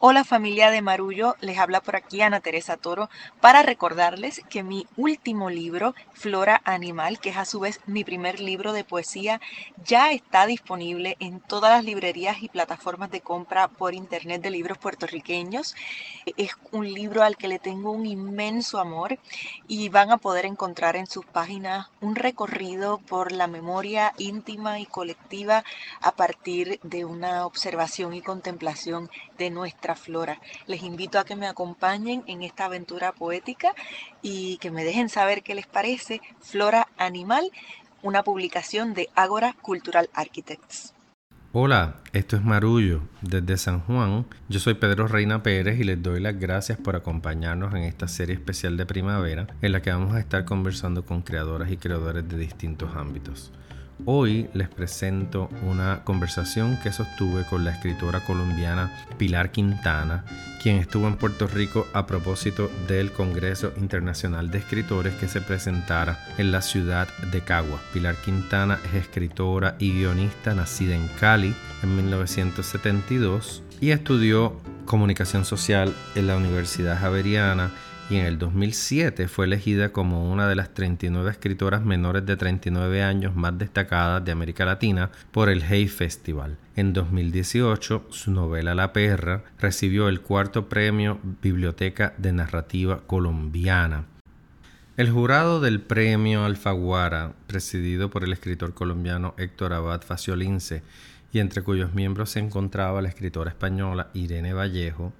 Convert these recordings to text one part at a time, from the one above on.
Hola familia de Marullo, les habla por aquí Ana Teresa Toro para recordarles que mi último libro, Flora Animal, que es a su vez mi primer libro de poesía, ya está disponible en todas las librerías y plataformas de compra por internet de libros puertorriqueños. Es un libro al que le tengo un inmenso amor y van a poder encontrar en sus páginas un recorrido por la memoria íntima y colectiva a partir de una observación y contemplación de nuestra flora. Les invito a que me acompañen en esta aventura poética y que me dejen saber qué les parece Flora Animal, una publicación de Ágora Cultural Architects. Hola, esto es Marullo desde San Juan. Yo soy Pedro Reina Pérez y les doy las gracias por acompañarnos en esta serie especial de primavera en la que vamos a estar conversando con creadoras y creadores de distintos ámbitos. Hoy les presento una conversación que sostuve con la escritora colombiana Pilar Quintana, quien estuvo en Puerto Rico a propósito del Congreso Internacional de Escritores que se presentara en la ciudad de Caguas. Pilar Quintana es escritora y guionista nacida en Cali en 1972 y estudió comunicación social en la Universidad Javeriana y en el 2007 fue elegida como una de las 39 escritoras menores de 39 años más destacadas de América Latina por el Hay Festival. En 2018, su novela La Perra recibió el cuarto premio Biblioteca de Narrativa Colombiana. El jurado del premio Alfaguara, presidido por el escritor colombiano Héctor Abad Faciolince, y entre cuyos miembros se encontraba la escritora española Irene Vallejo,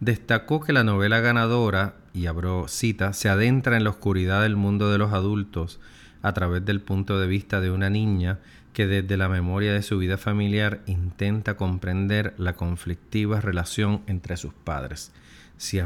destacó que la novela ganadora, y abro cita, se adentra en la oscuridad del mundo de los adultos a través del punto de vista de una niña que desde la memoria de su vida familiar intenta comprender la conflictiva relación entre sus padres.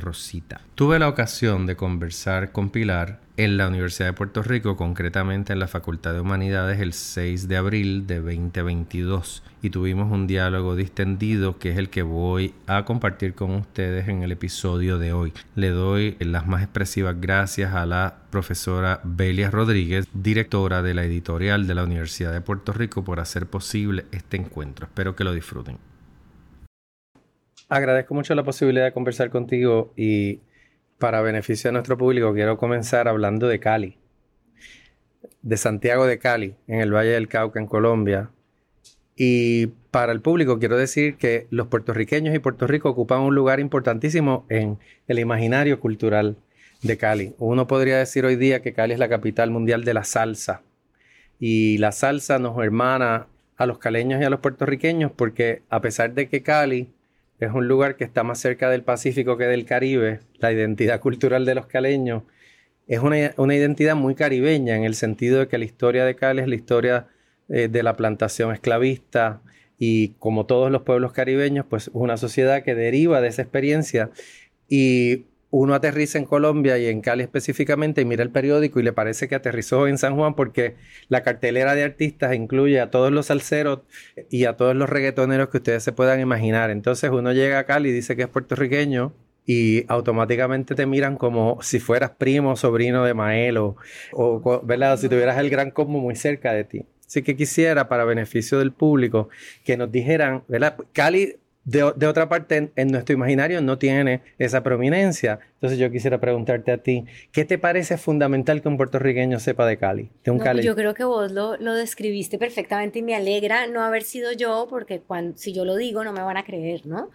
Rosita. Tuve la ocasión de conversar con Pilar en la Universidad de Puerto Rico, concretamente en la Facultad de Humanidades, el 6 de abril de 2022, y tuvimos un diálogo distendido que es el que voy a compartir con ustedes en el episodio de hoy. Le doy las más expresivas gracias a la profesora Belia Rodríguez, directora de la editorial de la Universidad de Puerto Rico, por hacer posible este encuentro. Espero que lo disfruten agradezco mucho la posibilidad de conversar contigo y para beneficio de nuestro público quiero comenzar hablando de Cali, de Santiago de Cali, en el Valle del Cauca, en Colombia. Y para el público quiero decir que los puertorriqueños y Puerto Rico ocupan un lugar importantísimo en el imaginario cultural de Cali. Uno podría decir hoy día que Cali es la capital mundial de la salsa. Y la salsa nos hermana a los caleños y a los puertorriqueños porque a pesar de que Cali es un lugar que está más cerca del Pacífico que del Caribe. La identidad cultural de los caleños es una, identidad muy caribeña en el sentido de que la historia de Cali es la historia eh, de la plantación esclavista y como todos los pueblos caribeños, pues es una sociedad que deriva de esa experiencia y uno aterriza en Colombia y en Cali específicamente y mira el periódico y le parece que aterrizó en San Juan porque la cartelera de artistas incluye a todos los salseros y a todos los reggaetoneros que ustedes se puedan imaginar. Entonces uno llega a Cali y dice que es puertorriqueño y automáticamente te miran como si fueras primo sobrino de Maelo o, ¿verdad? si tuvieras el gran cosmo muy cerca de ti. Así que quisiera, para beneficio del público, que nos dijeran, ¿verdad? Cali de, otra parte, en, nuestro imaginario no tiene esa prominencia. Entonces yo quisiera preguntarte a ti, ¿qué te parece fundamental que un puertorriqueño sepa de Cali? De un Cali? Yo creo que vos lo, lo, describiste perfectamente y me alegra no haber sido yo, porque cuando, si yo lo digo no me van a creer, ¿no?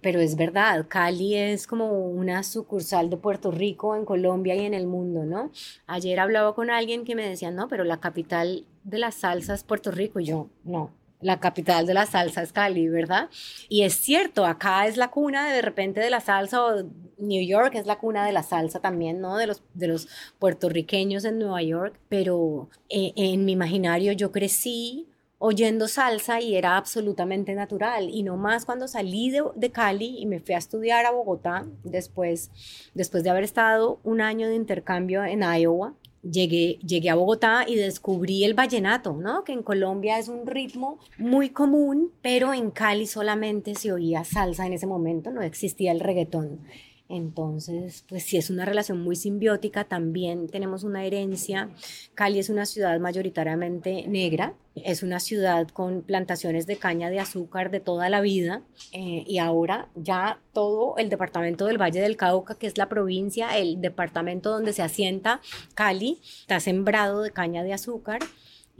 Pero es verdad, Cali es como una sucursal de Puerto Rico en Colombia y en el mundo, ¿no? Ayer hablaba con alguien que me decía, no, pero la capital de la salsa es Puerto Rico y yo, no, la capital de la salsa es Cali, ¿verdad? Y es cierto, acá es la cuna de, repente de la salsa, o New York es la cuna de la salsa también, ¿no? De los, de los puertorriqueños en Nueva York, pero eh, en mi imaginario yo crecí oyendo salsa y era absolutamente natural. Y no más cuando salí de, Cali y me fui a estudiar a Bogotá, después, después de haber estado un año de intercambio en Iowa, llegué, llegué a Bogotá y descubrí el vallenato, ¿no? Que en Colombia es un ritmo muy común, pero en Cali solamente se oía salsa en ese momento, no existía el reggaetón. Entonces, pues sí, es una relación muy simbiótica. También tenemos una herencia. Cali es una ciudad mayoritariamente negra. Es una ciudad con plantaciones de caña de azúcar de toda la vida. eh, y ahora ya todo el departamento del Valle del Cauca, que es la provincia, el departamento donde se asienta Cali, está sembrado de caña de azúcar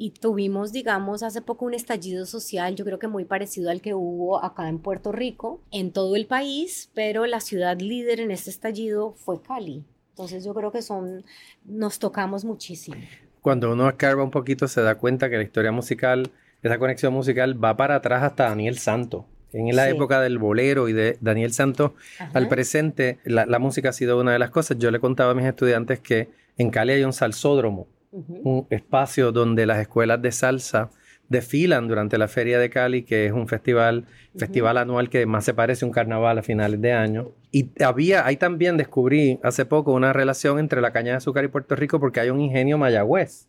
y tuvimos, digamos, hace poco un estallido social, yo creo que muy parecido al que hubo acá en Puerto Rico, en todo el país, pero la ciudad líder en este estallido fue Cali. Entonces yo creo que son, nos tocamos muchísimo. Cuando uno escarba un poquito se da cuenta que la historia musical, esa conexión musical va para atrás hasta Daniel Santo. En la Sí. época del bolero y de Daniel Santos al presente, la, la música ha sido una de las cosas. Yo le contaba a mis estudiantes que en Cali hay un salsódromo, Un espacio donde las escuelas de salsa desfilan durante la Feria de Cali, que es un festival, festival anual que más se parece a un carnaval a finales de año. Y había, ahí también descubrí hace poco una relación entre la caña de azúcar y Puerto Rico porque hay un ingenio Mayagüez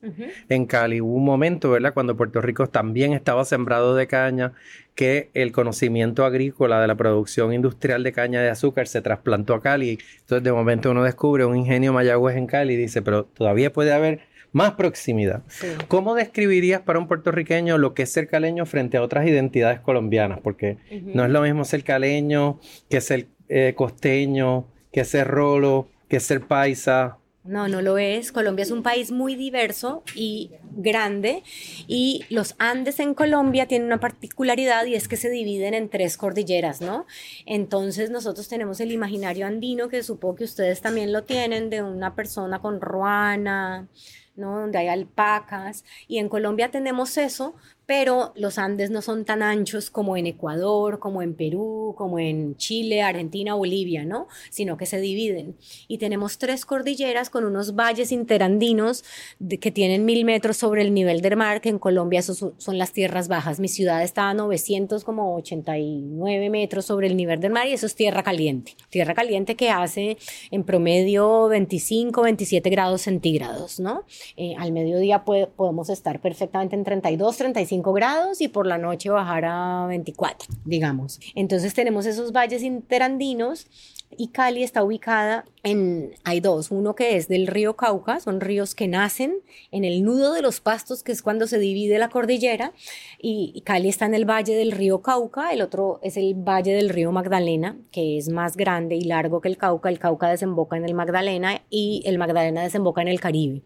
en Cali. Hubo un momento, ¿verdad?, cuando Puerto Rico también estaba sembrado de caña, que el conocimiento agrícola de la producción industrial de caña de azúcar se trasplantó a Cali. Entonces, de momento uno descubre un ingenio Mayagüez en Cali y dice, pero todavía puede haber más proximidad. Sí. ¿Cómo describirías para un puertorriqueño lo que es ser caleño frente a otras identidades colombianas? Porque no es lo mismo ser caleño que ser eh, costeño, que ser rolo, que ser paisa. No, no lo es. Colombia es un país muy diverso y grande y los Andes en Colombia tienen una particularidad y es que se dividen en tres cordilleras, ¿no? Entonces nosotros tenemos el imaginario andino que supongo que ustedes también lo tienen de una persona con ruana, ¿no? Donde hay alpacas y en Colombia tenemos eso, pero los Andes no son tan anchos como en Ecuador, como en Perú, como en Chile, Argentina, Bolivia, ¿no? Sino que se dividen. Y tenemos tres cordilleras con unos valles interandinos que tienen mil metros sobre el nivel del mar, que en Colombia son, las tierras bajas. Mi ciudad está a 900, como 89 metros sobre el nivel del mar y eso es tierra caliente. Tierra caliente que hace en promedio 25, 27 grados centígrados, ¿no? Eh, al mediodía podemos estar perfectamente en 32, 35 grados y por la noche bajar a 24, digamos. Entonces tenemos esos valles interandinos y Cali está ubicada en, hay dos, uno que es del río Cauca, son ríos que nacen en el nudo de los pastos, que es cuando se divide la cordillera, y Cali está en el valle del río Cauca, el otro es el valle del río Magdalena, que es más grande y largo que el Cauca, el Cauca desemboca en el Magdalena y el Magdalena desemboca en el Caribe.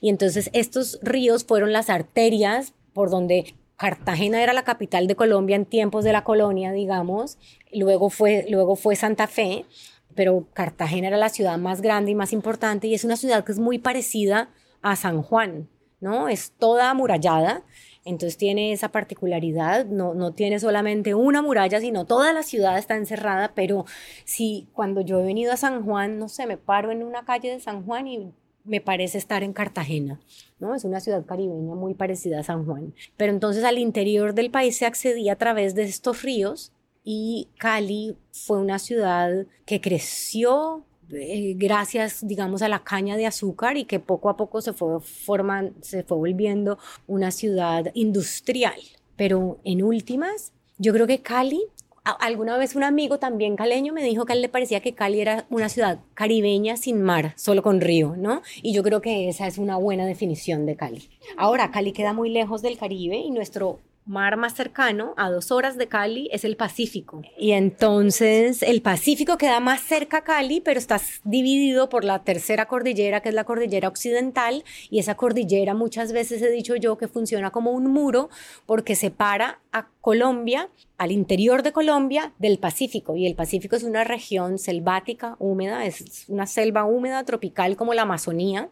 Y entonces estos ríos fueron las arterias por donde Cartagena era la capital de Colombia en tiempos de la colonia, digamos, luego fue, luego fue Santa Fe, pero Cartagena era la ciudad más grande y más importante y es una ciudad que es muy parecida a San Juan, ¿no? Es toda amurallada, entonces tiene esa particularidad, no, no tiene solamente una muralla, sino toda la ciudad está encerrada, pero si cuando yo he venido a San Juan, no sé, me paro en una calle de San Juan y me parece estar en Cartagena, ¿no? Es una ciudad caribeña muy parecida a San Juan. Pero entonces al interior del país se accedía a través de estos ríos y Cali fue una ciudad que creció eh, gracias, digamos, a la caña de azúcar y que poco a poco se fue forman, se fue volviendo una ciudad industrial. Pero en últimas, yo creo que Cali Alguna vez un amigo también caleño me dijo que a él le parecía que Cali era una ciudad caribeña sin mar, solo con río, ¿no? Y yo creo que esa es una buena definición de Cali. Ahora, Cali queda muy lejos del Caribe y nuestro mar más cercano, a dos horas de Cali, es el Pacífico. Y entonces el Pacífico queda más cerca a Cali, pero está dividido por la tercera cordillera, que es la cordillera occidental, y esa cordillera muchas veces he dicho yo que funciona como un muro porque separa a Colombia, al interior de Colombia, del Pacífico. Y el Pacífico es una región selvática, húmeda, es una selva húmeda tropical como la Amazonía,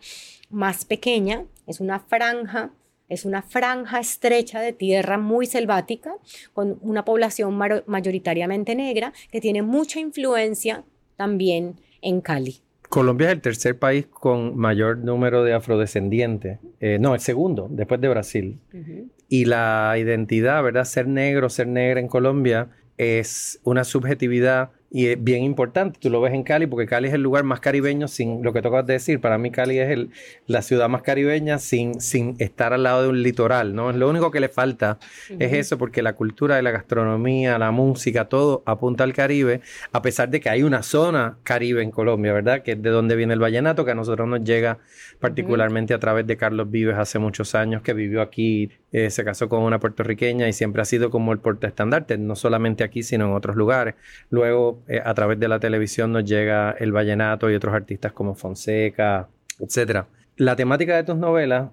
más pequeña, es una franja es una franja estrecha de tierra muy selvática, con una población mayoritariamente negra que tiene mucha influencia también en Cali. Colombia es el tercer país con mayor número de afrodescendientes. Eh, no, el segundo, después de Brasil. Uh -huh. Y la identidad, ¿verdad? Ser negro, ser negra en Colombia es una subjetividad y es bien importante. Tú lo ves en Cali porque Cali es el lugar más caribeño sin lo que tocas de decir. Para mí Cali es el, la ciudad más caribeña sin, sin estar al lado de un litoral, ¿no? Lo único que le falta es eso porque la cultura de la gastronomía, la música, todo apunta al Caribe, a pesar de que hay una zona Caribe en Colombia, ¿verdad? Que es de donde viene el vallenato, que a nosotros nos llega particularmente a través de Carlos Vives hace muchos años, que vivió aquí, eh, se casó con una puertorriqueña y siempre ha sido como el porte estandarte, no solamente aquí, sino en otros lugares. Luego, eh, a través de la televisión nos llega el vallenato y otros artistas como Fonseca, etc. La temática de tus novelas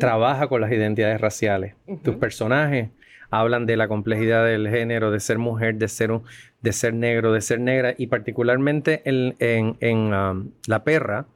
trabaja con las identidades raciales. Tus personajes hablan de la complejidad del género, de ser mujer, de ser, de ser negro, de ser negra, y particularmente en, um, La Perra,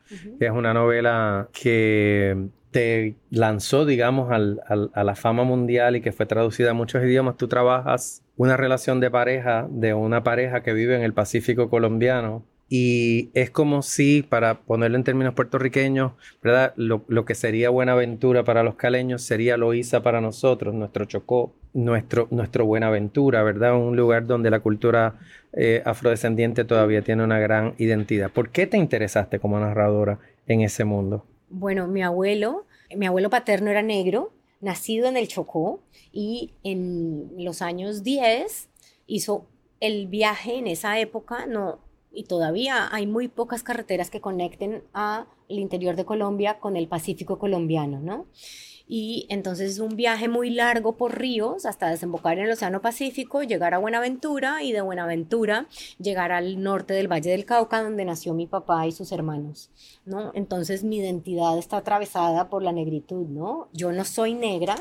que es una novela que te lanzó, digamos, a la fama mundial y que fue traducida a muchos idiomas, tú trabajas una relación de pareja de una pareja que vive en el Pacífico colombiano y es como si, para ponerlo en términos puertorriqueños, ¿verdad? Lo, que sería Buenaventura para los caleños sería Loíza para nosotros, nuestro Chocó, nuestro, nuestro Buenaventura, ¿verdad? Un lugar donde la cultura eh, afrodescendiente todavía tiene una gran identidad. ¿Por qué te interesaste como narradora en ese mundo? Bueno, mi abuelo, mi abuelo paterno era negro, nacido en el Chocó y en los años 10 hizo el viaje en esa época, no y todavía hay muy pocas carreteras que conecten al interior de Colombia con el Pacífico colombiano, ¿no? Y entonces es un viaje muy largo por ríos hasta desembocar en el Océano Pacífico, llegar a Buenaventura y de Buenaventura llegar al norte del Valle del Cauca, donde nació mi papá y sus hermanos, ¿no? Entonces mi identidad está atravesada por la negritud, ¿no? Yo no soy negra,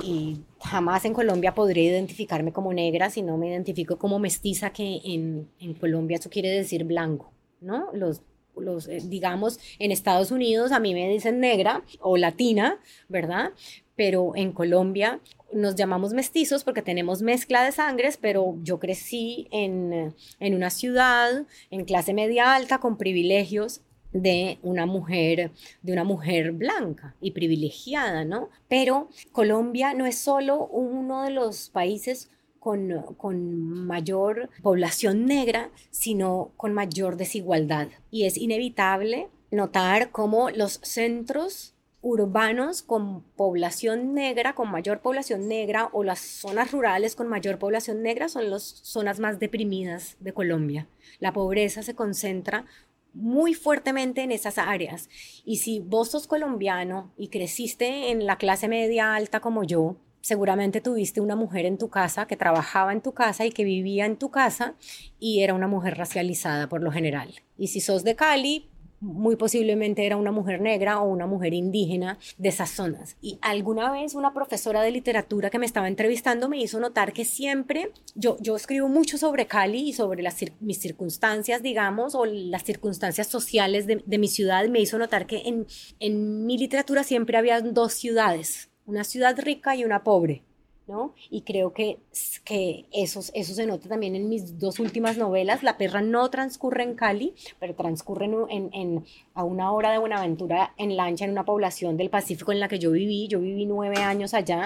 y jamás en Colombia podré identificarme como negra si no me identifico como mestiza, que en, en Colombia eso quiere decir blanco, ¿no? Los, los, eh, digamos, en Estados Unidos a mí me dicen negra o latina, ¿verdad? Pero en Colombia nos llamamos mestizos porque tenemos mezcla de sangres, pero yo crecí en, en una ciudad, en clase media alta, con privilegios de una mujer, de una mujer blanca y privilegiada, ¿no? Pero Colombia no es solo uno de los países con, con, mayor población negra, sino con mayor desigualdad. Y es inevitable notar cómo los centros urbanos con población negra, con mayor población negra, o las zonas rurales con mayor población negra son las zonas más deprimidas de Colombia. La pobreza se concentra muy fuertemente en esas áreas. Y si vos sos colombiano y creciste en la clase media alta como yo, seguramente tuviste una mujer en tu casa que trabajaba en tu casa y que vivía en tu casa y era una mujer racializada por lo general. Y si sos de Cali, muy posiblemente era una mujer negra o una mujer indígena de esas zonas. Y alguna vez una profesora de literatura que me estaba entrevistando me hizo notar que siempre, yo, yo escribo mucho sobre Cali y sobre mis circunstancias, digamos, o las circunstancias sociales de, de mi ciudad, me hizo notar que en, en mi literatura siempre había dos ciudades, una ciudad rica y una pobre. Y creo que, que eso, eso se nota también en mis dos últimas novelas. La perra no transcurre en Cali, pero transcurre en, en, a una hora de Buenaventura en lancha en una población del Pacífico en la que yo viví. Yo viví nueve años allá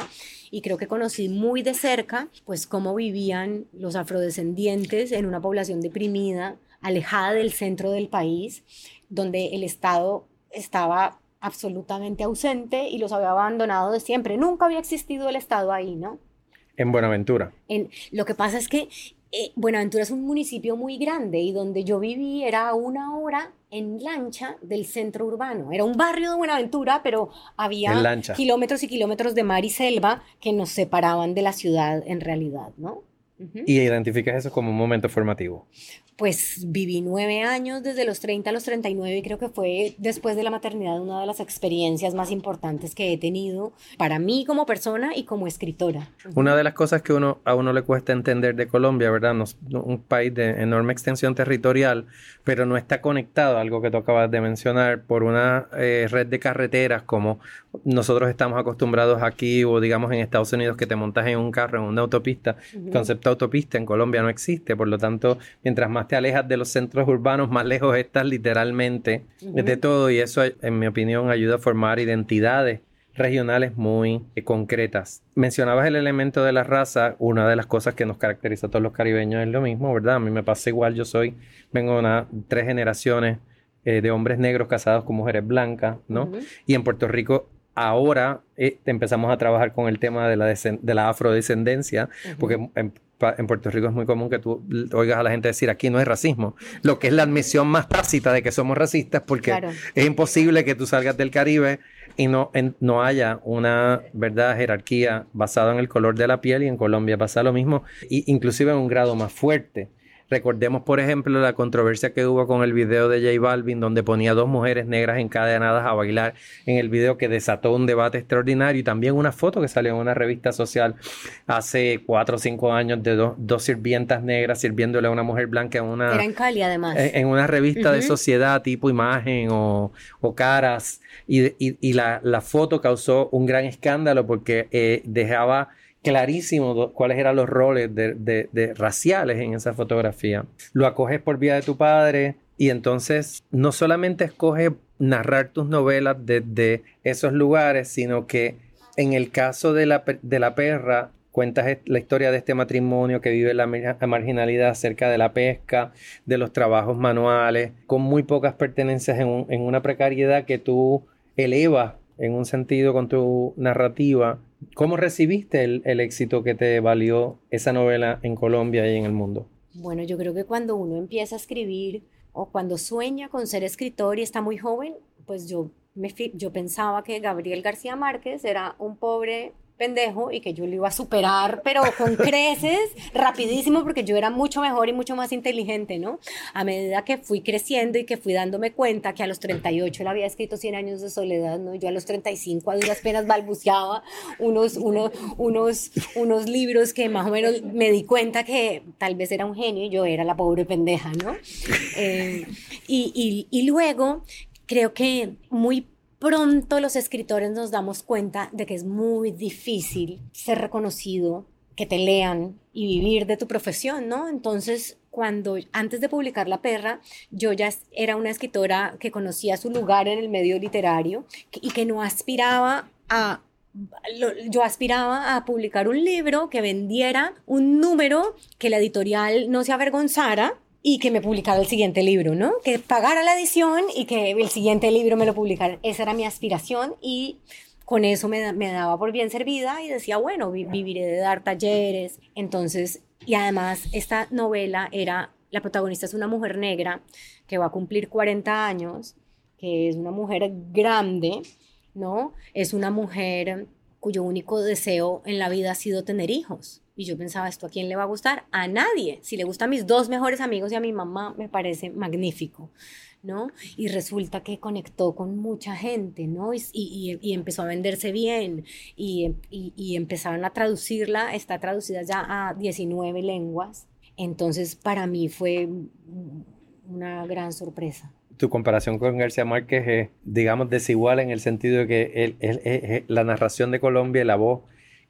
y creo que conocí muy de cerca pues cómo vivían los afrodescendientes en una población deprimida, alejada del centro del país, donde el Estado estaba absolutamente ausente y los había abandonado de siempre. Nunca había existido el Estado ahí, ¿no? En Buenaventura. En, lo que pasa es que eh, Buenaventura es un municipio muy grande y donde yo viví era una hora en lancha del centro urbano. Era un barrio de Buenaventura, pero había kilómetros y kilómetros de mar y selva que nos separaban de la ciudad en realidad, ¿no? Y identificas eso como un momento formativo pues viví nueve años, desde los 30 a los 39, y creo que fue después de la maternidad una de las experiencias más importantes que he tenido para mí como persona y como escritora. Una de las cosas que uno, a uno le cuesta entender de Colombia, ¿verdad? un país de enorme extensión territorial, pero no está conectado, algo que tú acabas de mencionar, por una eh, red de carreteras como nosotros estamos acostumbrados aquí o digamos en Estados Unidos que te montas en un carro, en una autopista. El concepto autopista en Colombia no existe, por lo tanto, mientras más te alejas de los centros urbanos, más lejos estás literalmente de todo y eso, en mi opinión, ayuda a formar identidades regionales muy eh, concretas. Mencionabas el elemento de la raza, una de las cosas que nos caracteriza a todos los caribeños es lo mismo, ¿verdad? A mí me pasa igual, yo soy, vengo de una, tres generaciones eh, de hombres negros casados con mujeres blancas, ¿no? Y en Puerto Rico ahora eh, empezamos a trabajar con el tema de la, de la afrodescendencia, porque en, Puerto Rico es muy común que tú oigas a la gente decir aquí no hay racismo, lo que es la admisión más tácita de que somos racistas, porque es imposible que tú salgas del Caribe y no, no haya una verdad jerarquía basada en el color de la piel y en Colombia pasa lo mismo, y inclusive en un grado más fuerte. Recordemos, por ejemplo, la controversia que hubo con el video de J Balvin, donde ponía dos mujeres negras encadenadas a bailar en el video que desató un debate extraordinario y también una foto que salió en una revista social hace cuatro o cinco años de dos sirvientas negras sirviéndole a una mujer blanca en una... Era en Cali, además. En, una revista de sociedad tipo imagen o, caras. Y, la, foto causó un gran escándalo porque eh, dejaba clarísimo cuáles eran los roles de, raciales en esa fotografía. Lo acoges por vía de tu padre y entonces no solamente escoges narrar tus novelas desde esos lugares, sino que en el caso de la, de la perra cuentas la historia de este matrimonio que vive la, marginalidad acerca de la pesca, de los trabajos manuales, con muy pocas pertenencias en, en una precariedad que tú elevas en un sentido con tu narrativa ¿Cómo recibiste el, éxito que te valió esa novela en Colombia y en el mundo? Bueno, yo creo que cuando uno empieza a escribir o cuando sueña con ser escritor y está muy joven, pues yo, me, yo pensaba que Gabriel García Márquez era un pobre pendejo y que yo lo iba a superar, pero con creces, rapidísimo, porque yo era mucho mejor y mucho más inteligente, ¿no? A medida que fui creciendo y que fui dándome cuenta que a los 38 él había escrito 100 años de soledad, ¿no? Yo a los 35 a duras penas balbuceaba unos, unos, unos, unos libros que más o menos me di cuenta que tal vez era un genio y yo era la pobre pendeja, ¿no? Eh, y, y, y luego creo que muy pronto los escritores nos damos cuenta de que es muy difícil ser reconocido, que te lean y vivir de tu profesión, ¿no? Entonces, cuando antes de publicar La Perra, yo ya era una escritora que conocía su lugar en el medio literario y que no aspiraba a yo aspiraba a publicar un libro que vendiera un número que la editorial no se avergonzara y que me publicara el siguiente libro, ¿no? Que pagara la edición y que el siguiente libro me lo publicara. Esa era mi aspiración y con eso me, me daba por bien servida y decía, bueno, viviré de dar talleres. Entonces, y además esta novela era, la protagonista es una mujer negra que va a cumplir 40 años, que es una mujer grande, ¿no? Es una mujer cuyo único deseo en la vida ha sido tener hijos. Y yo pensaba, ¿esto a quién le va a gustar? A nadie. Si le gusta a mis dos mejores amigos y a mi mamá, me parece magnífico, ¿no? Y resulta que conectó con mucha gente, ¿no? Y, y, empezó a venderse bien y, y, empezaron a traducirla, está traducida ya a 19 lenguas. Entonces, para mí fue una gran sorpresa tu comparación con García Márquez es, digamos, desigual en el sentido de que la narración de Colombia y la voz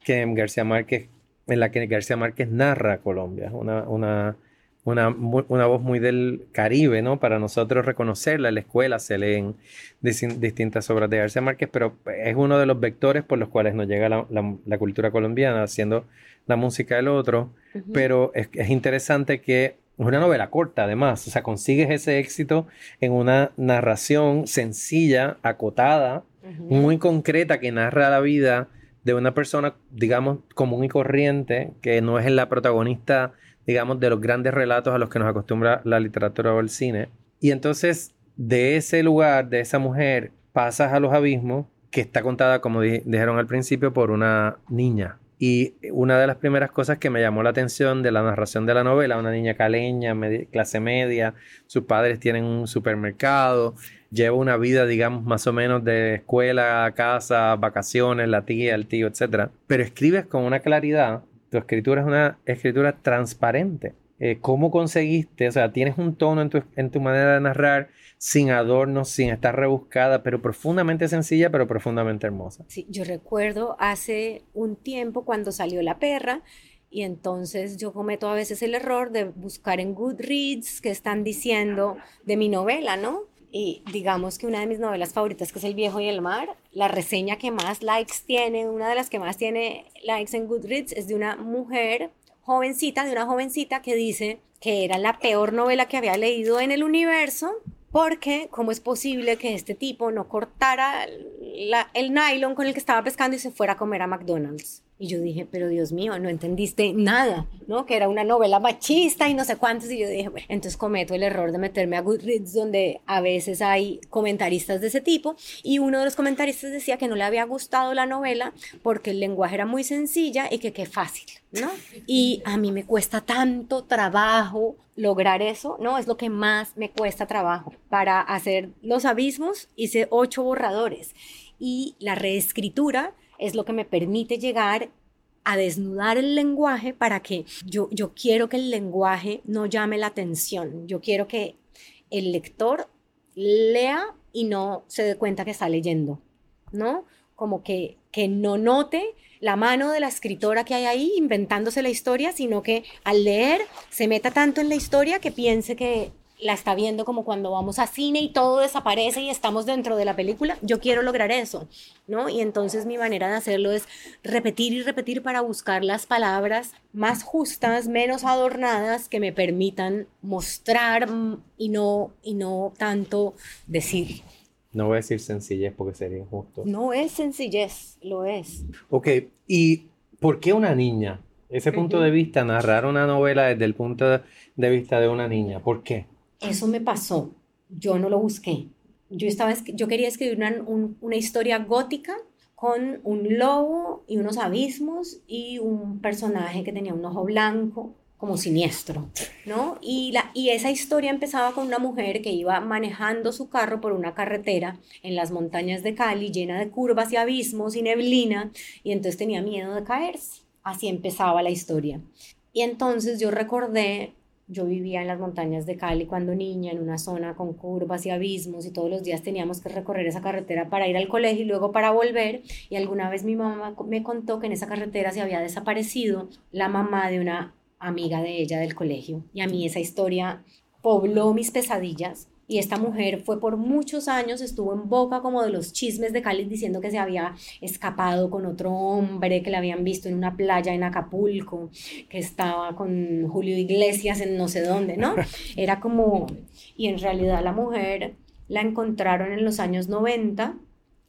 que García Márquez en la que García Márquez narra Colombia, una, una, una, una, voz muy del Caribe, ¿no? Para nosotros reconocerla, en la escuela se leen distintas obras de García Márquez, pero es uno de los vectores por los cuales nos llega la, la, cultura colombiana, haciendo la música del otro, pero es, es interesante que es una novela corta además, o sea, consigues ese éxito en una narración sencilla, acotada, muy concreta, que narra la vida de una persona, digamos, común y corriente, que no es la protagonista, digamos, de los grandes relatos a los que nos acostumbra la literatura o el cine. Y entonces, de ese lugar, de esa mujer, pasas a los abismos, que está contada, como dijeron al principio, por una niña. Y una de las primeras cosas que me llamó la atención de la narración de la novela, una niña caleña, clase media, sus padres tienen un supermercado, lleva una vida, digamos, más o menos de escuela, casa, vacaciones, la tía, el tío, etc. Pero escribes con una claridad, tu escritura es una escritura transparente. Eh, ¿Cómo conseguiste? O sea, tienes un tono en tu, en tu manera de narrar sin adornos, sin estar rebuscada, pero profundamente sencilla, pero profundamente hermosa. Sí, yo recuerdo hace un tiempo cuando salió La Perra, y entonces yo cometo a veces el error de buscar en Goodreads qué están diciendo de mi novela, ¿no? y digamos que una de mis novelas favoritas, que es El viejo y el mar, la reseña que más likes tiene, una de las que más tiene likes en Goodreads, es de una mujer jovencita, de una jovencita que dice que era la peor novela que había leído en el universo, porque cómo es posible que este tipo no cortara el nylon con el que estaba pescando y se fuera a comer a McDonald's. Y yo dije, pero Dios mío, no entendiste nada, ¿no? Que era una novela machista y no sé cuántos. Y yo dije, bueno, entonces cometo el error de meterme a Goodreads, donde a veces hay comentaristas de ese tipo. Y uno de los comentaristas decía que no le había gustado la novela porque el lenguaje era muy sencilla y que qué fácil, ¿no? Y a mí me cuesta tanto trabajo lograr eso, ¿no? Es lo que más me cuesta trabajo. Para hacer los abismos hice ocho borradores y la reescritura es lo que me permite llegar a desnudar el lenguaje para que yo, yo quiero que el lenguaje no llame la atención, yo quiero que el lector lea y no se dé cuenta que está leyendo, ¿no? Como que, que no note la mano de la escritora que hay ahí inventándose la historia, sino que al leer se meta tanto en la historia que piense que la está viendo como cuando vamos a cine y todo desaparece y estamos dentro de la película. Yo quiero lograr eso, ¿no? Y entonces mi manera de hacerlo es repetir y repetir para buscar las palabras más justas, menos adornadas, que me permitan mostrar y no, y no tanto decir. No voy a decir sencillez porque sería injusto. No es sencillez, lo es. Ok, ¿y por qué una niña? Ese punto de vista, narrar una novela desde el punto de vista de una niña, ¿por qué? Eso me pasó. Yo no lo busqué. Yo, estaba, yo quería escribir una, una historia gótica con un lobo y unos abismos y un personaje que tenía un ojo blanco como siniestro, ¿no? Y, la, y esa historia empezaba con una mujer que iba manejando su carro por una carretera en las montañas de Cali llena de curvas y abismos y neblina y entonces tenía miedo de caerse. Así empezaba la historia. Y entonces yo recordé yo vivía en las montañas de Cali cuando niña, en una zona con curvas y abismos y todos los días teníamos que recorrer esa carretera para ir al colegio y luego para volver. Y alguna vez mi mamá me contó que en esa carretera se había desaparecido la mamá de una amiga de ella del colegio. Y a mí esa historia pobló mis pesadillas y esta mujer fue por muchos años, estuvo en boca como de los chismes de Cali diciendo que se había escapado con otro hombre, que la habían visto en una playa en Acapulco, que estaba con Julio Iglesias en no sé dónde, ¿no? Era como, y en realidad la mujer la encontraron en los años 90,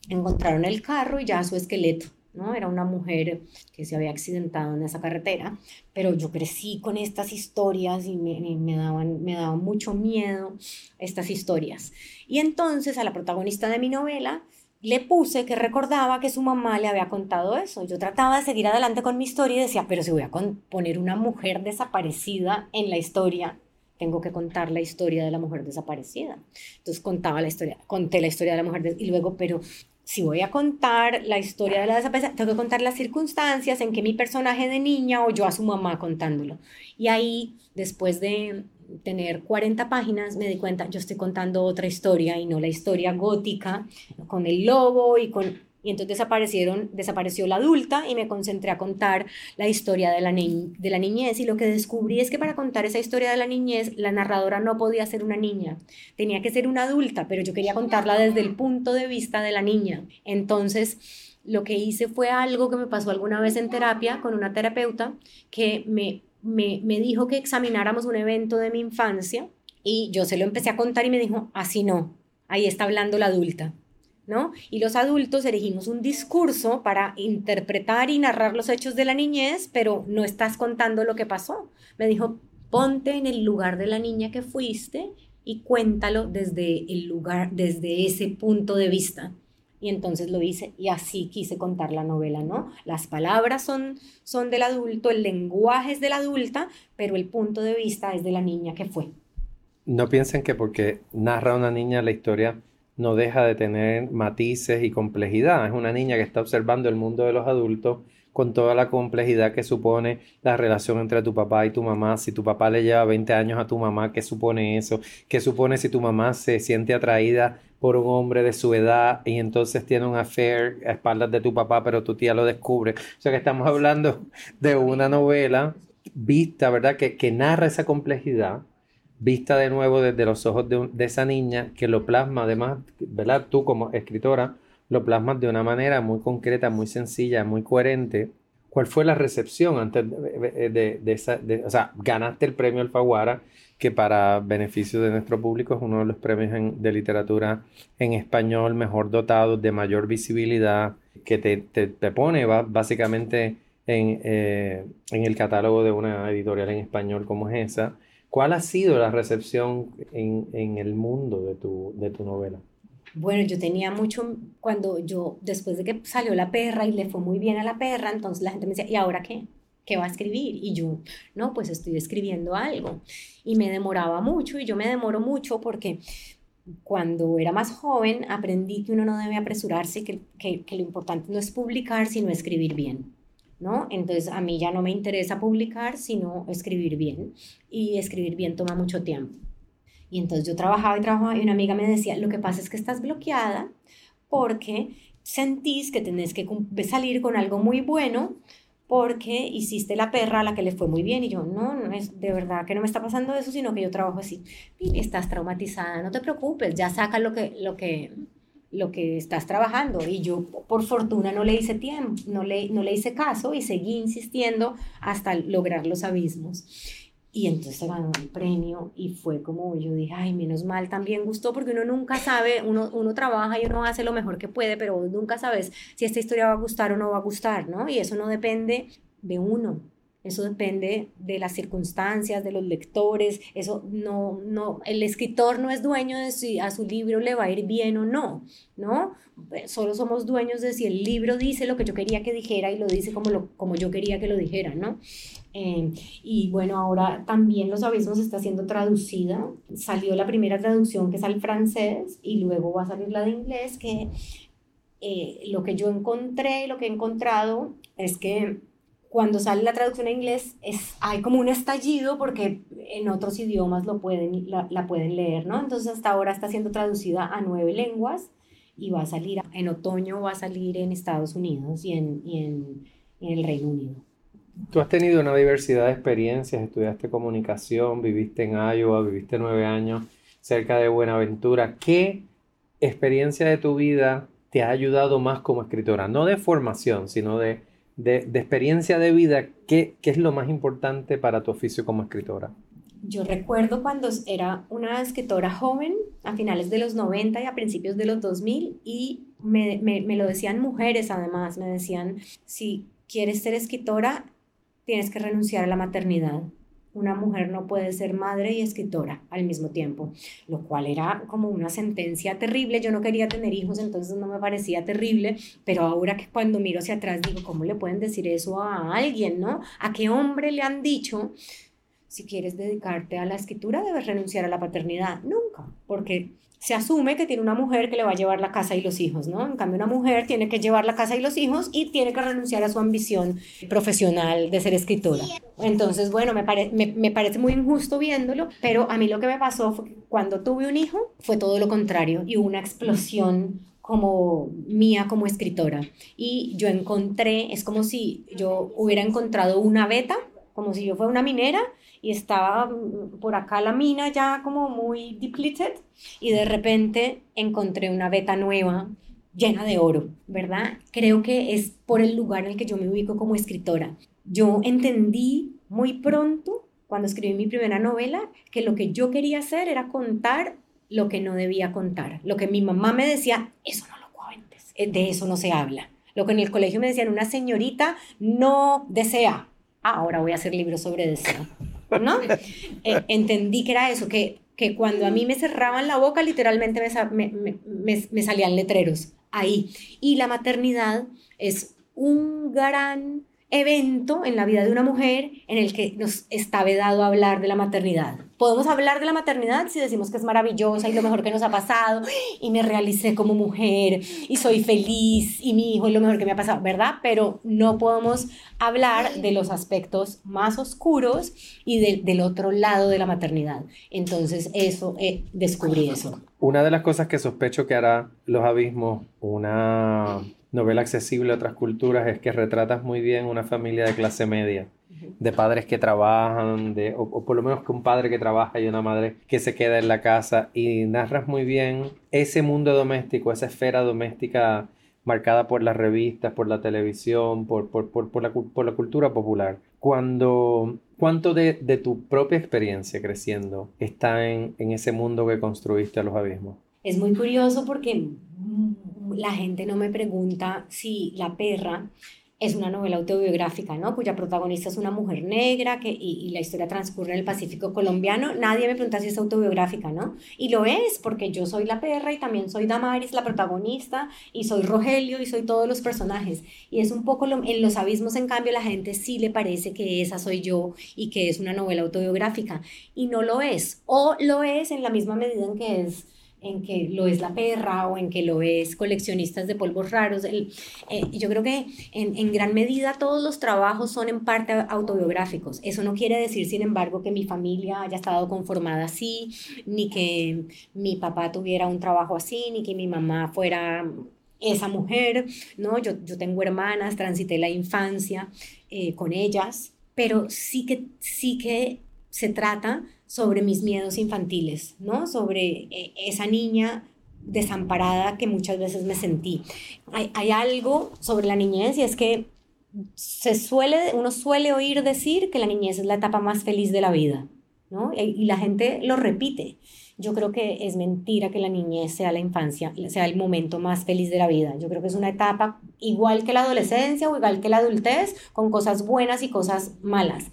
encontraron el carro y ya su esqueleto. ¿No? Era una mujer que se había accidentado en esa carretera, pero yo crecí con estas historias y me, me, daban, me daban mucho miedo estas historias. Y entonces a la protagonista de mi novela le puse que recordaba que su mamá le había contado eso. Yo trataba de seguir adelante con mi historia y decía, pero si voy a poner una mujer desaparecida en la historia, tengo que contar la historia de la mujer desaparecida. Entonces contaba la historia, conté la historia de la mujer y luego, pero si voy a contar la historia de la desaparición, tengo que contar las circunstancias en que mi personaje de niña o yo a su mamá contándolo. Y ahí, después de tener 40 páginas, me di cuenta, yo estoy contando otra historia y no la historia gótica con el lobo y con y entonces desaparecieron, desapareció la adulta y me concentré a contar la historia de la, de la niñez. Y lo que descubrí es que para contar esa historia de la niñez, la narradora no podía ser una niña, tenía que ser una adulta, pero yo quería contarla desde el punto de vista de la niña. Entonces, lo que hice fue algo que me pasó alguna vez en terapia con una terapeuta que me, me, me dijo que examináramos un evento de mi infancia y yo se lo empecé a contar y me dijo, así no, ahí está hablando la adulta. ¿No? Y los adultos elegimos un discurso para interpretar y narrar los hechos de la niñez, pero no estás contando lo que pasó. Me dijo, ponte en el lugar de la niña que fuiste y cuéntalo desde el lugar, desde ese punto de vista. Y entonces lo hice y así quise contar la novela, ¿no? Las palabras son, son del adulto, el lenguaje es de la adulta, pero el punto de vista es de la niña que fue. No piensen que porque narra una niña la historia no deja de tener matices y complejidad. Es una niña que está observando el mundo de los adultos con toda la complejidad que supone la relación entre tu papá y tu mamá. Si tu papá le lleva 20 años a tu mamá, ¿qué supone eso? ¿Qué supone si tu mamá se siente atraída por un hombre de su edad y entonces tiene un affair a espaldas de tu papá, pero tu tía lo descubre? O sea que estamos hablando de una novela vista, ¿verdad? Que, que narra esa complejidad vista de nuevo desde los ojos de, esa niña que lo plasma, además, ¿verdad? Tú como escritora lo plasmas de una manera muy concreta, muy sencilla, muy coherente. ¿Cuál fue la recepción antes de, esa, o sea, ganaste el premio Alfaguara, que para beneficio de nuestro público es uno de los premios de literatura en español mejor dotado, de mayor visibilidad, que te, te, te pone básicamente en, eh, en el catálogo de una editorial en español como es esa. ¿Cuál ha sido la recepción en, en el mundo de tu, de tu novela? Bueno, yo tenía mucho, cuando yo, después de que salió la perra y le fue muy bien a la perra, entonces la gente me decía, ¿y ahora qué? ¿Qué va a escribir? Y yo, no, pues estoy escribiendo algo. Y me demoraba mucho y yo me demoro mucho porque cuando era más joven aprendí que uno no debe apresurarse, que, que, que lo importante no es publicar, sino escribir bien. ¿No? Entonces a mí ya no me interesa publicar, sino escribir bien. Y escribir bien toma mucho tiempo. Y entonces yo trabajaba y trabajaba y una amiga me decía, lo que pasa es que estás bloqueada porque sentís que tenés que salir con algo muy bueno porque hiciste la perra a la que le fue muy bien y yo, no, no es de verdad que no me está pasando eso, sino que yo trabajo así. Estás traumatizada, no te preocupes, ya saca lo que, lo que, lo que estás trabajando. Y yo, por fortuna, no le hice tiempo, no le, no le hice caso y seguí insistiendo hasta lograr los abismos. Y entonces ganó el premio y fue como yo dije, ay, menos mal, también gustó porque uno nunca sabe, uno, uno trabaja y uno hace lo mejor que puede, pero nunca sabes si esta historia va a gustar o no va a gustar, ¿no? Y eso no depende de uno, eso depende de las circunstancias, de los lectores, eso no, no, el escritor no es dueño de si a su libro le va a ir bien o no, ¿no? Solo somos dueños de si el libro dice lo que yo quería que dijera y lo dice como, lo, como yo quería que lo dijera, ¿no? Eh, y bueno, ahora también Los Abismos está siendo traducida. Salió la primera traducción que es al francés y luego va a salir la de inglés, que eh, lo que yo encontré, lo que he encontrado es que cuando sale la traducción en inglés es, hay como un estallido porque en otros idiomas lo pueden, la, la pueden leer, ¿no? Entonces hasta ahora está siendo traducida a nueve lenguas y va a salir en otoño, va a salir en Estados Unidos y en, y en, en el Reino Unido. Tú has tenido una diversidad de experiencias, estudiaste comunicación, viviste en Iowa, viviste nueve años cerca de Buenaventura. ¿Qué experiencia de tu vida te ha ayudado más como escritora? No de formación, sino de, de, experiencia de vida. ¿Qué, ¿Qué es lo más importante para tu oficio como escritora? Yo recuerdo cuando era una escritora joven, a finales de los 90 y a principios de los 2000, y me, me, me lo decían mujeres además, me decían, si quieres ser escritora, tienes que renunciar a la maternidad. Una mujer no puede ser madre y escritora al mismo tiempo, lo cual era como una sentencia terrible. Yo no quería tener hijos, entonces no me parecía terrible, pero ahora que cuando miro hacia atrás digo, ¿cómo le pueden decir eso a alguien, no? ¿A qué hombre le han dicho? Si quieres dedicarte a la escritura, debes renunciar a la paternidad. Nunca, porque se asume que tiene una mujer que le va a llevar la casa y los hijos, ¿no? En cambio, una mujer tiene que llevar la casa y los hijos y tiene que renunciar a su ambición profesional de ser escritora. Entonces, bueno, me, me, parece muy injusto viéndolo, pero a mí lo que me pasó fue que cuando tuve un hijo fue todo lo contrario y una explosión como mía como escritora. Y yo encontré, es como si yo hubiera encontrado una beta, como si yo fuera una minera y estaba por acá la mina ya como muy depleted y de repente encontré una beta nueva llena de oro, ¿verdad? Creo que es por el lugar en el que yo me ubico como escritora. Yo entendí muy pronto, cuando escribí mi primera novela, que lo que yo quería hacer era contar lo que no debía contar. Lo que mi mamá me decía, eso no lo cuentes, eh, de eso no se habla. Lo que en el colegio me decían, una señorita no desea. Ah, ahora voy a hacer libros sobre deseo. ¿No? Eh, entendí que era eso, que, que cuando a mí me cerraban la boca, literalmente me, me, me salían letreros ahí. Y la maternidad es un gran evento en la vida de una mujer en el que nos está vedado hablar de la maternidad. Podemos hablar de la maternidad si decimos que es maravillosa y lo mejor que nos ha pasado y me realicé como mujer y soy feliz y mi hijo es lo mejor que me ha pasado, ¿verdad? Pero no podemos hablar de los aspectos más oscuros y del otro lado de la maternidad. Entonces eso, eh, descubrí eso. Una de las cosas que sospecho que hará Los Abismos una novela accesible a otras culturas es que retratas muy bien una familia de clase media, de padres que trabajan, de, o, por lo menos que un padre que trabaja y una madre que se queda en la casa y narras muy bien ese mundo doméstico, esa esfera doméstica marcada por las revistas, por la televisión, por, por, por, la, por la, cultura popular. Cuando, ¿Cuánto de, de, tu propia experiencia creciendo está en, en ese mundo que construiste a los abismos? Es muy curioso porque la gente no me pregunta si la perra es una novela autobiográfica, ¿no? Cuya protagonista es una mujer negra que, y, la historia transcurre en el Pacífico colombiano. Nadie me pregunta si es autobiográfica, ¿no? Y lo es, porque yo soy la perra y también soy Damaris, la protagonista, y soy Rogelio y soy todos los personajes. Y es un poco en los abismos, en cambio, la gente sí le parece que esa soy yo y que es una novela autobiográfica. Y no lo es. O lo es en la misma medida en que es en que lo es la perra o en que lo es coleccionistas de polvos raros. El, eh, yo creo que en, gran medida todos los trabajos son en parte autobiográficos. Eso no quiere decir, sin embargo, que mi familia haya estado conformada así, ni que mi papá tuviera un trabajo así, ni que mi mamá fuera esa mujer, ¿no? Yo, yo tengo hermanas, transité la infancia eh, con ellas, pero sí que, sí que se trata sobre mis miedos infantiles, ¿no? Sobre eh, esa niña desamparada que muchas veces me sentí. Hay, algo sobre la niñez y es que se suele, uno suele oír decir que la niñez es la etapa más feliz de la vida, ¿no? Y, y la gente lo repite. Yo creo que es mentira que la niñez sea la infancia, sea el momento más feliz de la vida. Yo creo que es una etapa igual que la adolescencia o igual que la adultez, con cosas buenas y cosas malas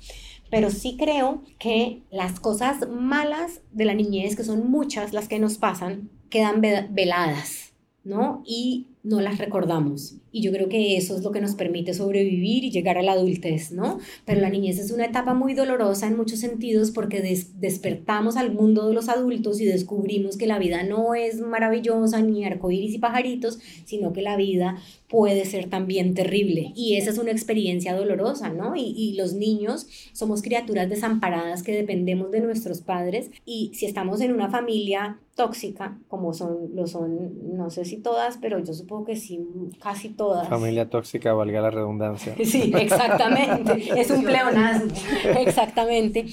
pero sí creo que las cosas malas de la niñez, que son muchas las que nos pasan, quedan veladas, ¿no? Y no las recordamos. Y yo creo que eso es lo que nos permite sobrevivir y llegar a la adultez, ¿no? Pero la niñez es una etapa muy dolorosa en muchos sentidos porque despertamos al mundo de los adultos y descubrimos que la vida no es maravillosa ni arcoíris y pajaritos, sino que la vida puede ser también terrible. Y esa es una experiencia dolorosa, ¿no? Y, y los niños somos criaturas desamparadas que dependemos de nuestros padres y si estamos en una familia tóxica, como son, lo son, no sé si todas, pero yo supongo que sí, casi todas. Familia tóxica, valga la redundancia. Sí, exactamente. es un pleonasmo. Exactamente.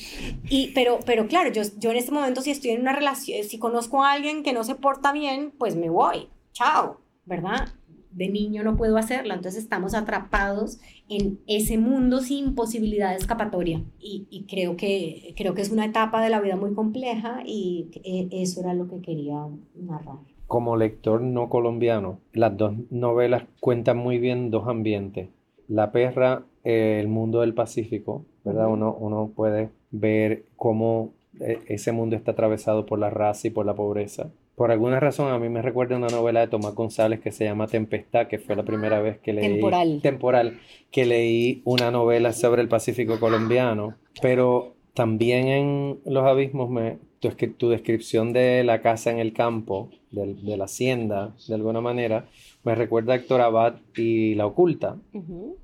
Y, pero, pero claro, yo, yo en este momento si estoy en una relación, si conozco a alguien que no se porta bien, pues me voy. Chao, ¿verdad? De niño no puedo hacerlo, entonces estamos atrapados en ese mundo sin posibilidad de escapatoria. Y, y, creo, que, creo que es una etapa de la vida muy compleja y e, eso era lo que quería narrar como lector no colombiano, las dos novelas cuentan muy bien dos ambientes. La perra, eh, el mundo del Pacífico, ¿verdad? Uno, uno puede ver cómo eh, ese mundo está atravesado por la raza y por la pobreza. Por alguna razón a mí me recuerda una novela de Tomás González que se llama Tempestad, que fue la primera vez que leí temporal, temporal que leí una novela sobre el Pacífico colombiano, pero también en Los Abismos me tu, tu descripción de la casa en el campo, de, de, la hacienda, de alguna manera, me recuerda a Héctor Abad y La Oculta,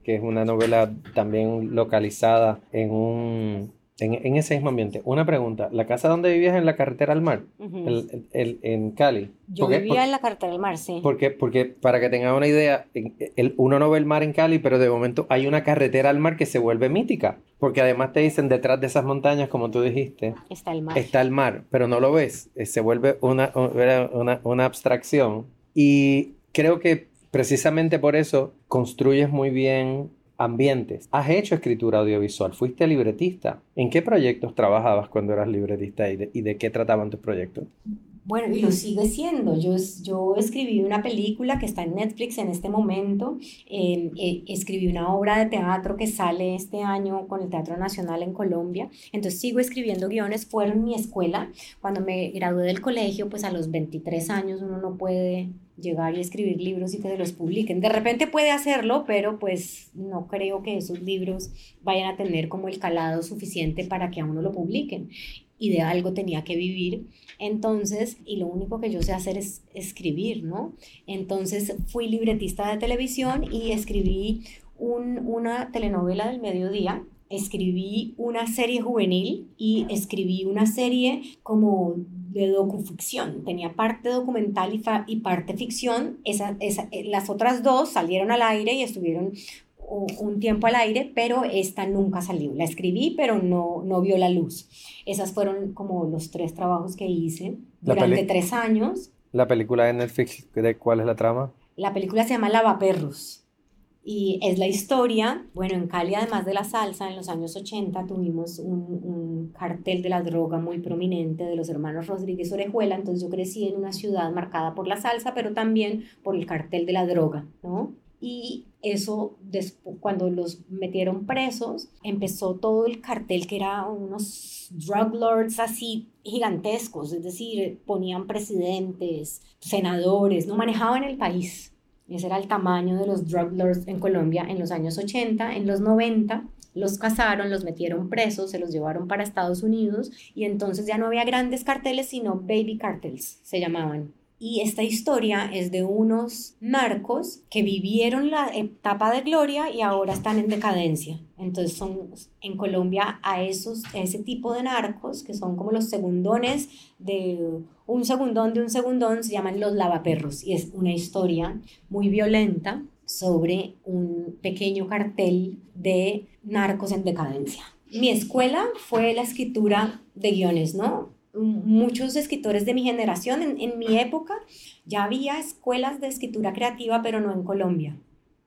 que es una novela también localizada en un en, ese mismo ambiente. Una pregunta, ¿la casa donde vivías en la carretera al mar? el, en Cali. Yo vivía en la carretera al mar, sí. Porque, porque para que tengan una idea, el, uno no ve el mar en Cali, pero de momento hay una carretera al mar que se vuelve mítica. Porque además te dicen detrás de esas montañas, como tú dijiste, está el mar. Está el mar, pero no lo ves. Eh, se vuelve una, una, una abstracción. Y creo que precisamente por eso construyes muy bien ambientes. Has hecho escritura audiovisual, fuiste libretista. ¿En qué proyectos trabajabas cuando eras libretista y de, y de qué trataban tus proyectos? Bueno, y lo sigue siendo. Yo, escribí una película que está en Netflix en este momento. Em, eh, escribí una obra de teatro que sale este año con el Teatro Nacional en Colombia. Entonces sigo escribiendo guiones. Fue en mi escuela. Cuando me gradué del colegio, pues a los 23 años uno no puede llegar y escribir libros y que se los publiquen. De repente puede hacerlo, pero pues no creo que esos libros vayan a tener como el calado suficiente para que a uno lo publiquen y de algo tenía que vivir. Entonces, y lo único que yo sé hacer es escribir, ¿no? Entonces fui libretista de televisión y escribí una telenovela del mediodía escribí una serie juvenil y escribí una serie como de docuficción. Tenía parte documental y, y parte ficción. Esa, esa, eh, las otras dos salieron al aire y estuvieron un tiempo al aire, pero esta nunca salió. La escribí, pero no, no vio la luz. Esas fueron como los tres trabajos que hice durante tres años. ¿La película de Netflix, de cuál es la trama? La película se llama Lavaperros y es la historia, bueno, en Cali además de la salsa, en los años 80 tuvimos un, un, cartel de la droga muy prominente de los hermanos Rodríguez Orejuela, entonces yo crecí en una ciudad marcada por la salsa, pero también por el cartel de la droga, ¿no? Y eso, cuando los metieron presos, empezó todo el cartel que era unos drug lords así gigantescos, es decir, ponían presidentes, senadores, no manejaban el país ese era el tamaño de los drug lords en Colombia en los años 80. En los 90 los cazaron, los metieron presos, se los llevaron para Estados Unidos y entonces ya no había grandes carteles, sino baby cartels, se llamaban. Y esta historia es de unos narcos que vivieron la etapa de gloria y ahora están en decadencia. Entonces son en Colombia a esos ese tipo de narcos que son como los segundones de un segundón de un segundón se llaman los lavaperros y es una historia muy violenta sobre un pequeño cartel de narcos en decadencia. Mi escuela fue la escritura de guiones, ¿no? Muchos escritores de mi generación, en, mi época ya había escuelas de escritura creativa, pero no en Colombia.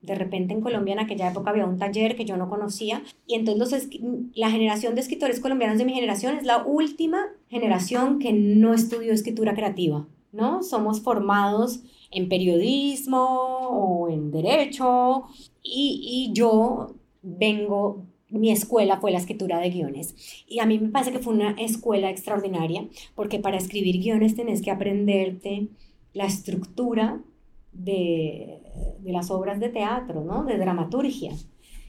De repente en Colombia en aquella época había un taller que yo no conocía y entonces la generación de escritores colombianos de mi generación es la última generación que no estudió escritura creativa, ¿no? Somos formados en periodismo o en derecho y yo vengo mi escuela fue la escritura de guiones. Y a mí me parece que fue una escuela extraordinaria, porque para escribir guiones tenés que aprenderte la estructura de, de las obras de teatro, ¿no? De dramaturgia.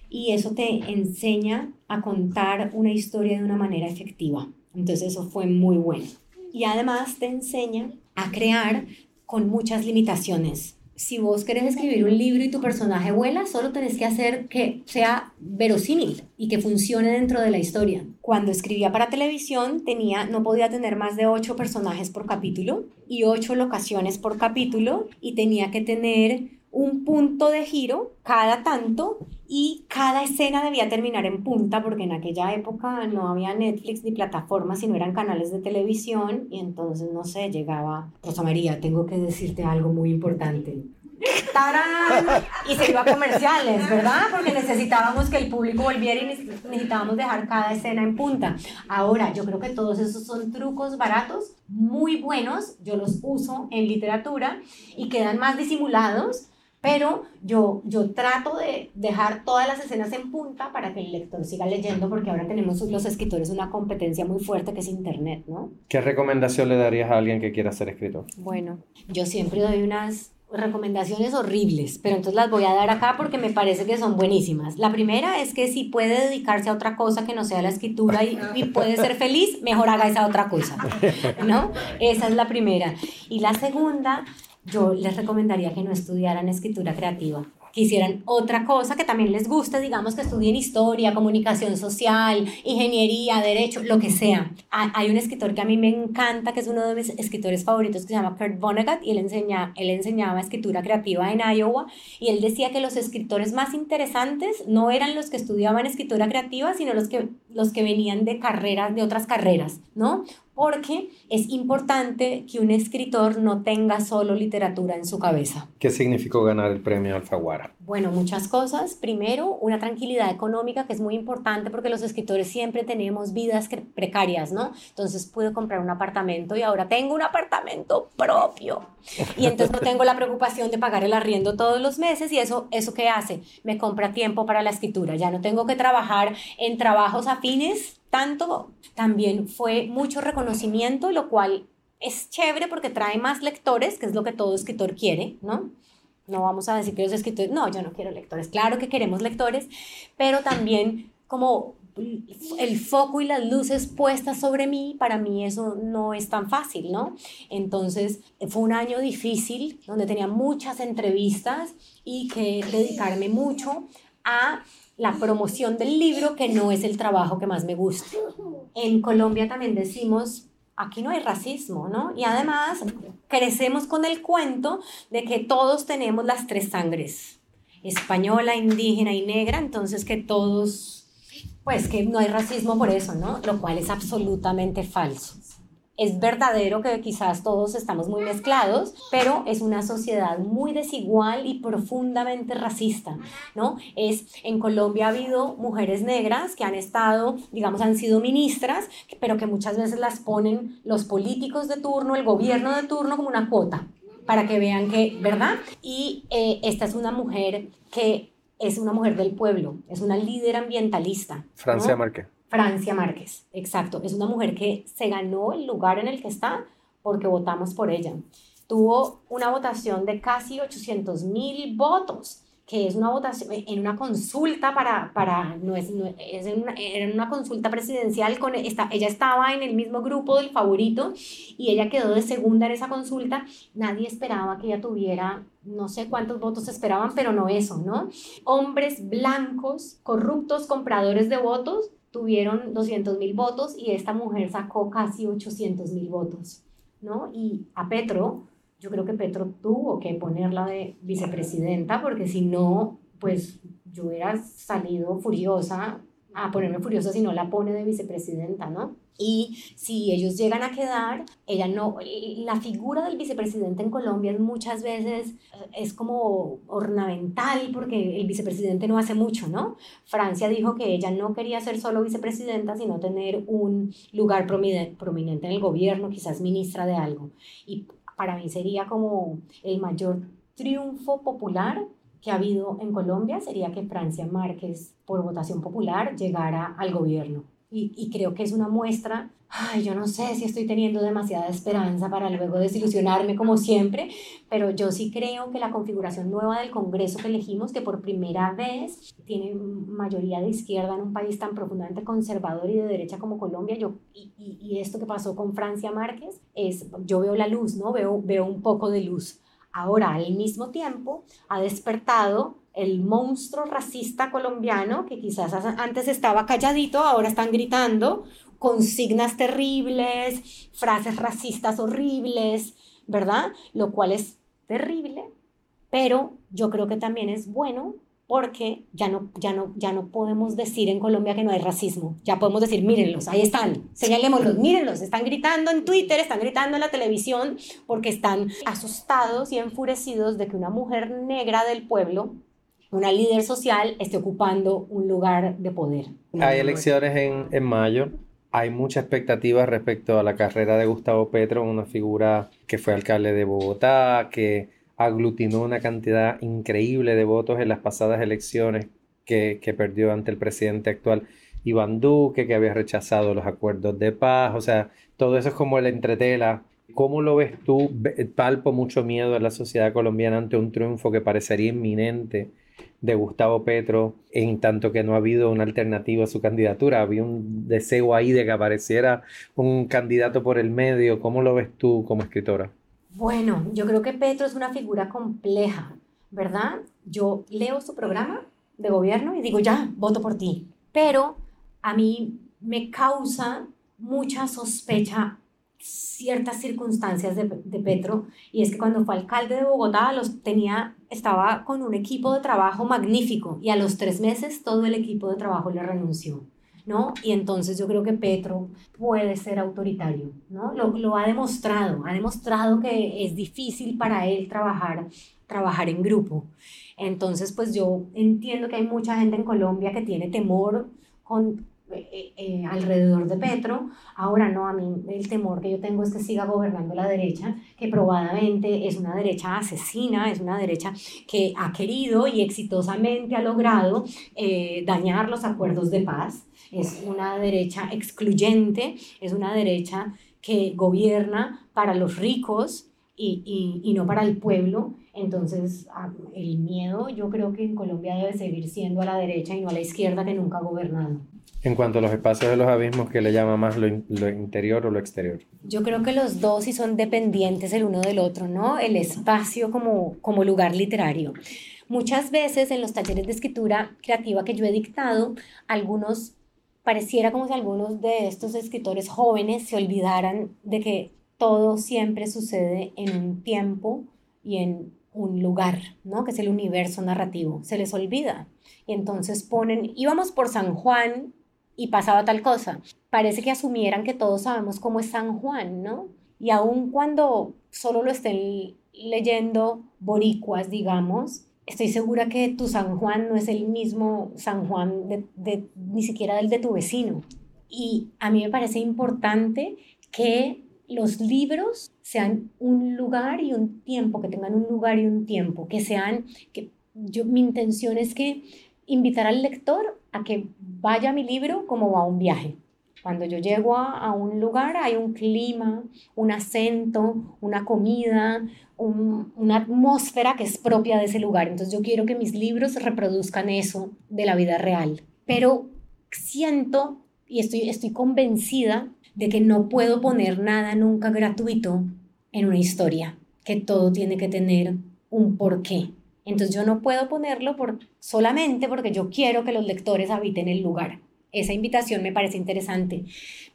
Y eso te enseña a contar una historia de una manera efectiva. Entonces eso fue muy bueno. Y además te enseña a crear con muchas limitaciones si vos querés escribir un libro y tu personaje vuela, solo tenés que hacer que sea verosímil y que funcione dentro de la historia. Cuando escribía para televisión, tenía, no podía tener más de ocho personajes por capítulo y ocho locaciones por capítulo y tenía que tener un punto de giro cada tanto y cada escena debía terminar en punta porque en aquella época no había Netflix ni plataformas, sino eran canales de televisión y entonces, no sé, llegaba, Rosa María, tengo que decirte algo muy importante. ¡Tarán! Y se iba a comerciales, ¿verdad? Porque necesitábamos que el público volviera y necesitábamos dejar cada escena en punta. Ahora, yo creo que todos esos son trucos baratos, muy buenos, yo los uso en literatura y quedan más disimulados pero yo, yo trato de dejar todas las escenas en punta para que el lector siga leyendo, porque ahora tenemos los escritores una competencia muy fuerte que es Internet, ¿no? ¿Qué recomendación le darías a alguien que quiera ser escritor? Bueno, yo siempre doy unas recomendaciones horribles, pero entonces las voy a dar acá porque me parece que son buenísimas. La primera es que si puede dedicarse a otra cosa que no sea la escritura y, y, puede ser feliz, mejor haga esa otra cosa, ¿no? Esa es la primera. Y la segunda yo les recomendaría que no estudiaran escritura creativa, que hicieran otra cosa que también les guste, digamos que estudien historia, comunicación social, ingeniería, derecho, lo que sea. Hay un escritor que a mí me encanta, que es uno de mis escritores favoritos, que se llama Kurt Vonnegut, y él, enseña, él enseñaba escritura creativa en Iowa, y él decía que los escritores más interesantes no eran los que estudiaban escritura creativa, sino los que, los que venían de carreras, de otras carreras, ¿no? Porque es importante que un escritor no tenga solo literatura en su cabeza. ¿Qué significó ganar el premio Alfaguara? Bueno, muchas cosas. Primero, una tranquilidad económica que es muy importante porque los escritores siempre tenemos vidas precarias, ¿no? Entonces pude comprar un apartamento y ahora tengo un apartamento propio. Y entonces no tengo la preocupación de pagar el arriendo todos los meses y eso, ¿eso qué hace? Me compra tiempo para la escritura. Ya no tengo que trabajar en trabajos afines tanto también fue mucho reconocimiento, lo cual es chévere porque trae más lectores, que es lo que todo escritor quiere, ¿no? No vamos a decir que los escritores, no, yo no quiero lectores, claro que queremos lectores, pero también como el foco y las luces puestas sobre mí, para mí eso no es tan fácil, ¿no? Entonces fue un año difícil donde tenía muchas entrevistas y que dedicarme mucho a la promoción del libro que no es el trabajo que más me gusta. En Colombia también decimos, aquí no hay racismo, ¿no? Y además crecemos con el cuento de que todos tenemos las tres sangres, española, indígena y negra, entonces que todos, pues que no hay racismo por eso, ¿no? Lo cual es absolutamente falso es verdadero que quizás todos estamos muy mezclados, pero es una sociedad muy desigual y profundamente racista, ¿no? Es, en Colombia ha habido mujeres negras que han estado, digamos, han sido ministras, pero que muchas veces las ponen los políticos de turno, el gobierno de turno como una cuota, para que vean que, ¿verdad? Y eh, esta es una mujer que es una mujer del pueblo, es una líder ambientalista. Francia Márquez. Francia Márquez, exacto. Es una mujer que se ganó el lugar en el que está porque votamos por ella. Tuvo una votación de casi 800 mil votos que es una votación en una consulta para, para no es, es en una, era una consulta presidencial, con esta, ella estaba en el mismo grupo del favorito y ella quedó de segunda en esa consulta. Nadie esperaba que ella tuviera, no sé cuántos votos esperaban, pero no eso, ¿no? Hombres blancos, corruptos, compradores de votos, tuvieron 200 mil votos y esta mujer sacó casi 800 mil votos, ¿no? Y a Petro, yo creo que Petro tuvo que ponerla de vicepresidenta porque si no, pues yo hubiera salido furiosa a ponerme furiosa si no la pone de vicepresidenta, ¿no? Y si ellos llegan a quedar, ella no, la figura del vicepresidente en Colombia muchas veces eh, es como ornamental porque el vicepresidente no hace mucho, ¿no? Francia dijo que ella no quería ser solo vicepresidenta, sino tener un lugar prominente en el gobierno, quizás ministra de algo. Y para mí sería como el mayor triunfo popular que ha habido en Colombia sería que Francia Márquez, por votación popular, llegara al gobierno. Y, creo que es una muestra, ay, yo no sé si estoy teniendo demasiada esperanza para luego desilusionarme como siempre, pero yo sí creo que la configuración nueva del Congreso que elegimos, que por primera vez tiene mayoría de izquierda en un país tan profundamente conservador y de derecha como Colombia, yo, y, y, esto que pasó con Francia Márquez, es, yo veo la luz, ¿no? Veo, veo un poco de luz. Ahora, al mismo tiempo, ha despertado el monstruo racista colombiano, que quizás antes estaba calladito, ahora están gritando consignas terribles, frases racistas horribles, ¿verdad? Lo cual es terrible, pero yo creo que también es bueno porque ya no, ya, no, ya no podemos decir en Colombia que no hay racismo. Ya podemos decir, mírenlos, ahí están, señalémoslos, mírenlos, están gritando en Twitter, están gritando en la televisión, porque están asustados y enfurecidos de que una mujer negra del pueblo, una líder social, esté ocupando un lugar de poder. Hay elecciones en, en mayo. Hay mucha expectativa respecto a la carrera de Gustavo Petro, una figura que fue alcalde de Bogotá, que aglutinó una cantidad increíble de votos en las pasadas elecciones que, perdió ante el presidente actual Iván Duque, que había rechazado los acuerdos de paz, o sea, todo eso es como la entretela. ¿Cómo lo ves tú? Palpo mucho miedo en la sociedad colombiana ante un triunfo que parecería inminente de Gustavo Petro, en tanto que no ha habido una alternativa a su candidatura. Había un deseo ahí de que apareciera un candidato por el medio. ¿Cómo lo ves tú como escritora? Bueno, yo creo que Petro es una figura compleja, ¿verdad? Yo leo su programa de gobierno y digo, ya, voto por ti. Pero a mí me causa mucha sospecha ciertas circunstancias de, Petro y es que cuando fue alcalde de Bogotá los tenía estaba con un equipo de trabajo magnífico y a los tres meses todo el equipo de trabajo le renunció ¿no? Y entonces yo creo que Petro puede ser autoritario, ¿no? Lo, lo, ha demostrado, ha demostrado que es difícil para él trabajar, trabajar en grupo. Entonces, pues yo entiendo que hay mucha gente en Colombia que tiene temor con, eh, eh, alrededor de Petro. Ahora no, a mí el temor que yo tengo es que siga gobernando la derecha, que probadamente es una derecha asesina, es una derecha que ha querido y exitosamente ha logrado eh, dañar los acuerdos de paz es una derecha excluyente, es una derecha que gobierna para los ricos y, y, no para el pueblo. Entonces, ah, el miedo yo creo que en Colombia debe seguir siendo a la derecha y no a la izquierda que nunca ha gobernado. En cuanto a los espacios de los abismos, ¿qué le llama más lo, interior o lo exterior? Yo creo que los dos sí son dependientes el uno del otro, ¿no? El espacio como, como lugar literario. Muchas veces en los talleres de escritura creativa que yo he dictado, algunos pareciera como si algunos de estos escritores jóvenes se olvidaran de que todo siempre sucede en un tiempo y en un lugar, ¿no? Que es el universo narrativo. Se les olvida. Y entonces ponen, íbamos por San Juan y pasaba tal cosa. Parece que asumieran que todos sabemos cómo es San Juan, ¿no? Y aun cuando solo lo estén leyendo boricuas, digamos, estoy segura que tu San Juan no es el mismo San Juan de, ni siquiera del de tu vecino. Y a mí me parece importante que los libros sean un lugar y un tiempo, que tengan un lugar y un tiempo, que sean, que yo, mi intención es que invitar al lector a que vaya a mi libro como a un viaje. Cuando yo llego a, un lugar hay un clima, un acento, una comida, una atmósfera que es propia de ese lugar. Entonces yo quiero que mis libros reproduzcan eso de la vida real. Pero siento y estoy, estoy convencida de que no puedo poner nada nunca gratuito en una historia, que todo tiene que tener un porqué. Entonces yo no puedo ponerlo por, solamente porque yo quiero que los lectores habiten el lugar. Esa invitación me parece interesante,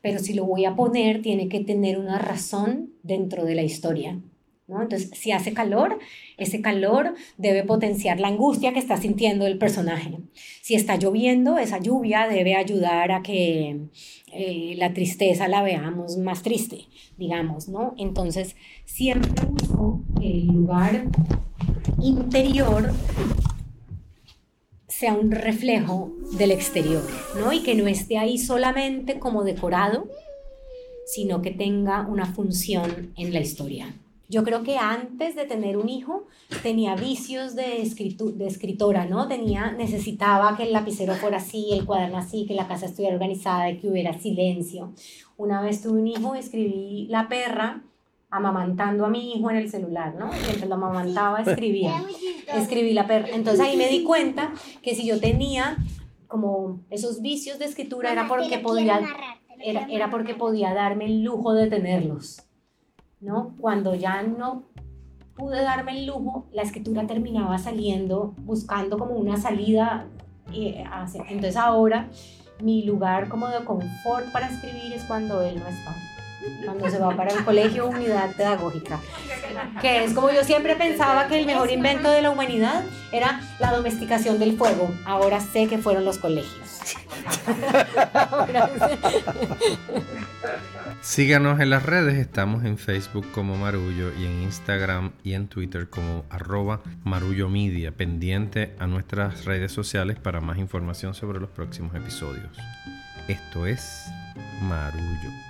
pero si lo voy a poner tiene que tener una razón dentro de la historia. Entonces, si hace calor, ese calor debe potenciar la angustia que está sintiendo el personaje. Si está lloviendo, esa lluvia debe ayudar a que eh, la tristeza la veamos más triste, digamos, ¿no? Entonces, siempre busco el lugar interior sea un reflejo del exterior, ¿no? Y que no esté ahí solamente como decorado, sino que tenga una función en la historia. Yo creo que antes de tener un hijo tenía vicios de, de escritora, ¿no? Tenía, necesitaba que el lapicero fuera así, el cuaderno así, que la casa estuviera organizada, y que hubiera silencio. Una vez tuve un hijo, escribí La perra, amamantando a mi hijo en el celular, ¿no? Mientras lo amamantaba, escribía. Escribí la perra. Entonces ahí me di cuenta que si yo tenía como esos vicios de escritura era porque podía era, era porque podía darme el lujo de tenerlos, ¿no? Cuando ya no pude darme el lujo, la escritura terminaba saliendo, buscando como una salida. Eh, entonces ahora mi lugar como de confort para escribir es cuando él no está cuando se va para el colegio unidad pedagógica, que es como yo siempre pensaba que el mejor invento de la humanidad era la domesticación del fuego. Ahora sé que fueron los colegios. Síganos en las redes, estamos en Facebook como Marullo y en Instagram y en Twitter como arroba Marullo Media, pendiente a nuestras redes sociales para más información sobre los próximos episodios. Esto es Marullo.